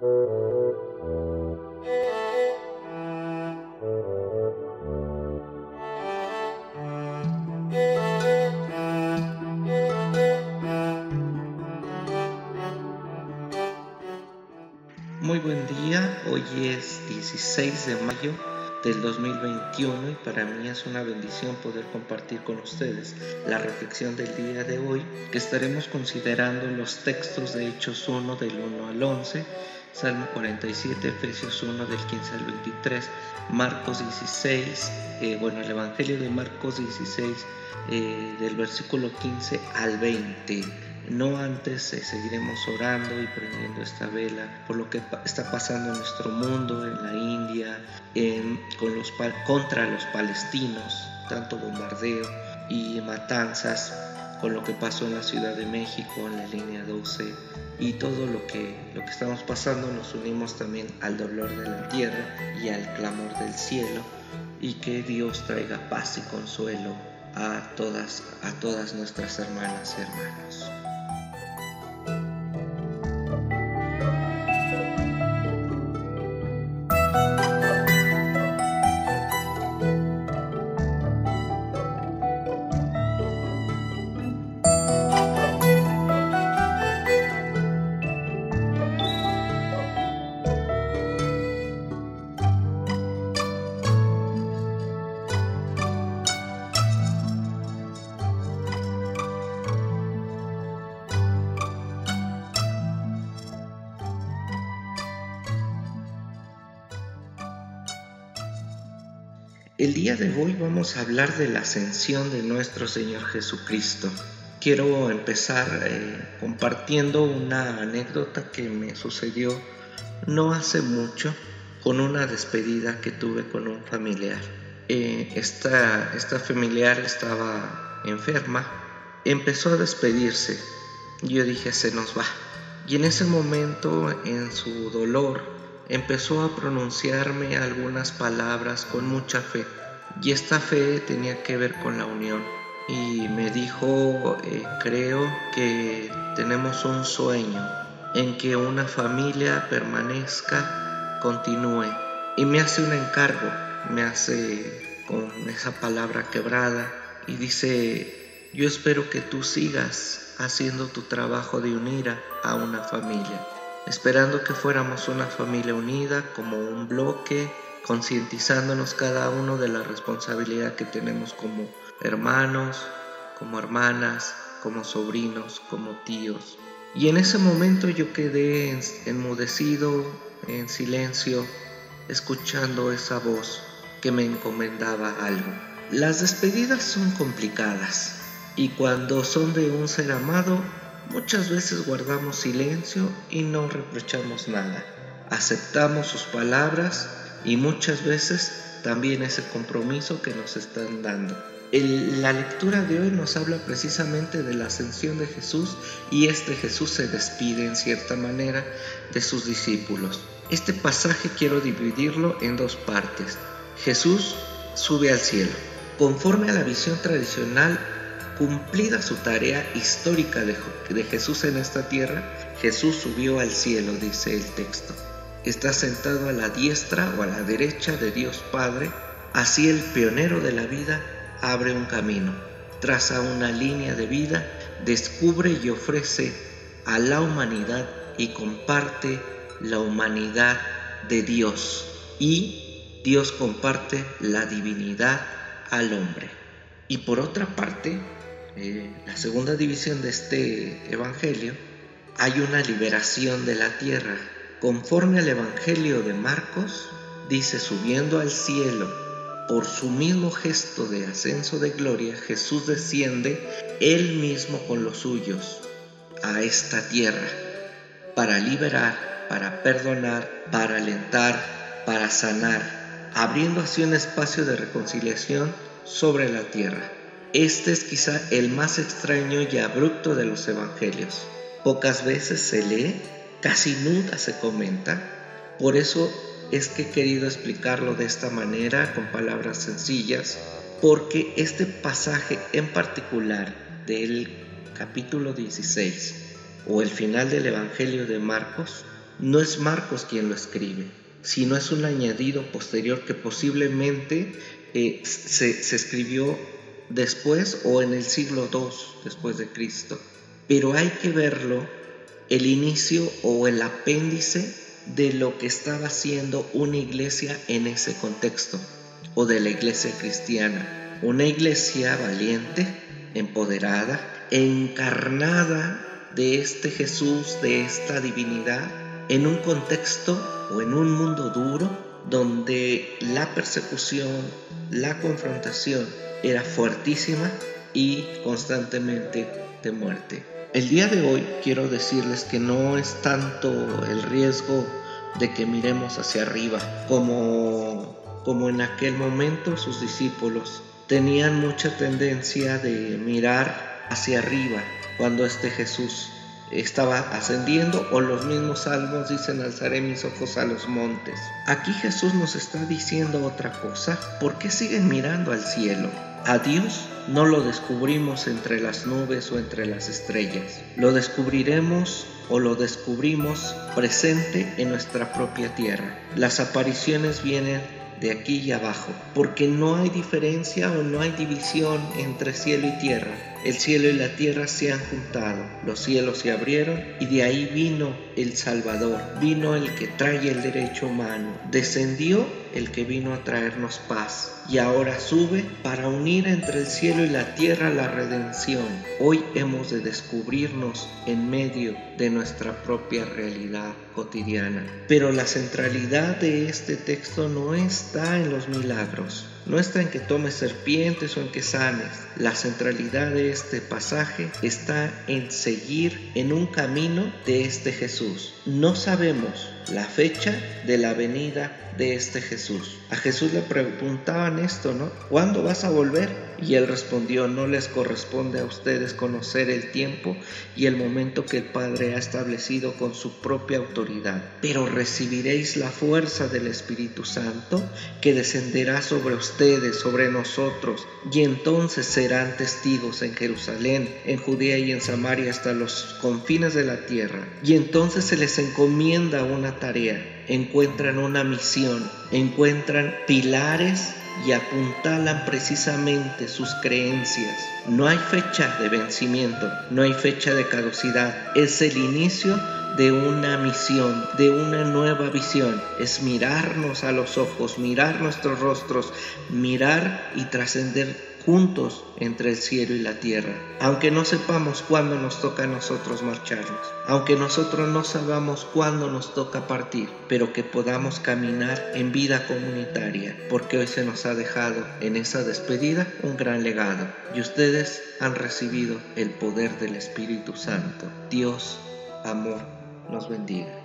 Muy buen día, hoy es 16 de mayo del 2021 y para mí es una bendición poder compartir con ustedes la reflexión del día de hoy que estaremos considerando los textos de Hechos 1 del 1 al 11, Salmo 47, Efesios 1 del 15 al 23, Marcos 16, eh, bueno, el Evangelio de Marcos 16 eh, del versículo 15 al 20 no antes eh, seguiremos orando y prendiendo esta vela por lo que está pasando en nuestro mundo, en la India, con los, contra los palestinos, tanto bombardeo y matanzas, con lo que pasó en la Ciudad de México, en la línea 12 y todo lo que, lo que estamos pasando, nos unimos también al dolor de la tierra y al clamor del cielo y que Dios traiga paz y consuelo a todas, a todas nuestras hermanas y hermanos. El día de hoy vamos a hablar de la ascensión de nuestro Señor Jesucristo. Quiero empezar eh, compartiendo una anécdota que me sucedió no hace mucho con una despedida que tuve con un familiar. Eh, esta, esta familiar estaba enferma, empezó a despedirse. Yo dije, se nos va. Y en ese momento, en su dolor, empezó a pronunciarme algunas palabras con mucha fe. Y esta fe tenía que ver con la unión. Y me dijo, eh, creo que tenemos un sueño en que una familia permanezca, continúe. Y me hace un encargo, me hace con esa palabra quebrada y dice, yo espero que tú sigas haciendo tu trabajo de unir a una familia esperando que fuéramos una familia unida como un bloque, concientizándonos cada uno de la responsabilidad que tenemos como hermanos, como hermanas, como sobrinos, como tíos. Y en ese momento yo quedé enmudecido, en silencio, escuchando esa voz que me encomendaba algo. Las despedidas son complicadas y cuando son de un ser amado Muchas veces guardamos silencio y no reprochamos nada. Aceptamos sus palabras y muchas veces también ese compromiso que nos están dando. la lectura de hoy nos habla precisamente de la ascensión de Jesús y este Jesús se despide en cierta manera de sus discípulos. Este pasaje quiero dividirlo en dos partes. Jesús sube al cielo. Conforme a la visión tradicional, Cumplida su tarea histórica de, Jesús en esta tierra, Jesús subió al cielo, dice el texto. Está sentado a la diestra o a la derecha de Dios Padre, así el pionero de la vida abre un camino, traza una línea de vida, descubre y ofrece a la humanidad y comparte la humanidad de Dios y Dios comparte la divinidad al hombre. Y por otra parte, eh, la segunda división de este Evangelio, hay una liberación de la tierra. Conforme al Evangelio de Marcos, dice, subiendo al cielo, por su mismo gesto de ascenso de gloria, Jesús desciende él mismo con los suyos a esta tierra para liberar, para perdonar, para alentar, para sanar, abriendo así un espacio de reconciliación sobre la tierra. Este es quizá el más extraño y abrupto de los evangelios. Pocas veces se lee, casi nunca se comenta. Por eso es que he querido explicarlo de esta manera, con palabras sencillas, porque este pasaje en particular del capítulo 16 o el final del Evangelio de Marcos no es Marcos quien lo escribe, sino es un añadido posterior que posiblemente eh, se, se escribió después o en el siglo II después de Cristo. Pero hay que verlo el inicio o el apéndice de lo que estaba haciendo una iglesia en ese contexto o de la iglesia cristiana. Una iglesia valiente, empoderada, encarnada de este Jesús, de esta divinidad, en un contexto o en un mundo duro donde la persecución, la confrontación era fuertísima y constantemente de muerte. El día de hoy quiero decirles que no es tanto el riesgo de que miremos hacia arriba como, como en aquel momento sus discípulos tenían mucha tendencia de mirar hacia arriba cuando este Jesús estaba ascendiendo o los mismos salmos dicen alzaré mis ojos a los montes. Aquí Jesús nos está diciendo otra cosa. ¿Por qué siguen mirando al cielo? A Dios no lo descubrimos entre las nubes o entre las estrellas. Lo descubriremos o lo descubrimos presente en nuestra propia tierra. Las apariciones vienen de aquí y abajo, porque no hay diferencia o no hay división entre cielo y tierra. El cielo y la tierra se han juntado, los cielos se abrieron y de ahí vino el Salvador, vino el que trae el derecho humano, descendió el que vino a traernos paz y ahora sube para unir entre el cielo y la tierra la redención. Hoy hemos de descubrirnos en medio de nuestra propia realidad cotidiana. Pero la centralidad de este texto no está en los milagros, no está en que tomes serpientes o en que sanes. La centralidad de este pasaje está en seguir en un camino de este Jesús. No sabemos la fecha de la venida de este Jesús. A Jesús le preguntaban esto, ¿no? ¿Cuándo vas a volver? Y él respondió, no les corresponde a ustedes conocer el tiempo y el momento que el Padre ha establecido con su propia autoridad, pero recibiréis la fuerza del Espíritu Santo que descenderá sobre ustedes, sobre nosotros, y entonces serán testigos en Jerusalén, en Judea y en Samaria hasta los confines de la tierra. Y entonces se les encomienda una tarea. Encuentran una misión, encuentran pilares y apuntalan precisamente sus creencias. No hay fecha de vencimiento, no hay fecha de caducidad, es el inicio de una misión, de una nueva visión. Es mirarnos a los ojos, mirar nuestros rostros, mirar y trascender juntos entre el cielo y la tierra, aunque no sepamos cuándo nos toca a nosotros marcharnos, aunque nosotros no sabamos cuándo nos toca partir, pero que podamos caminar en vida comunitaria, porque hoy se nos ha dejado en esa despedida un gran legado y ustedes han recibido el poder del Espíritu Santo. Dios, amor, nos bendiga.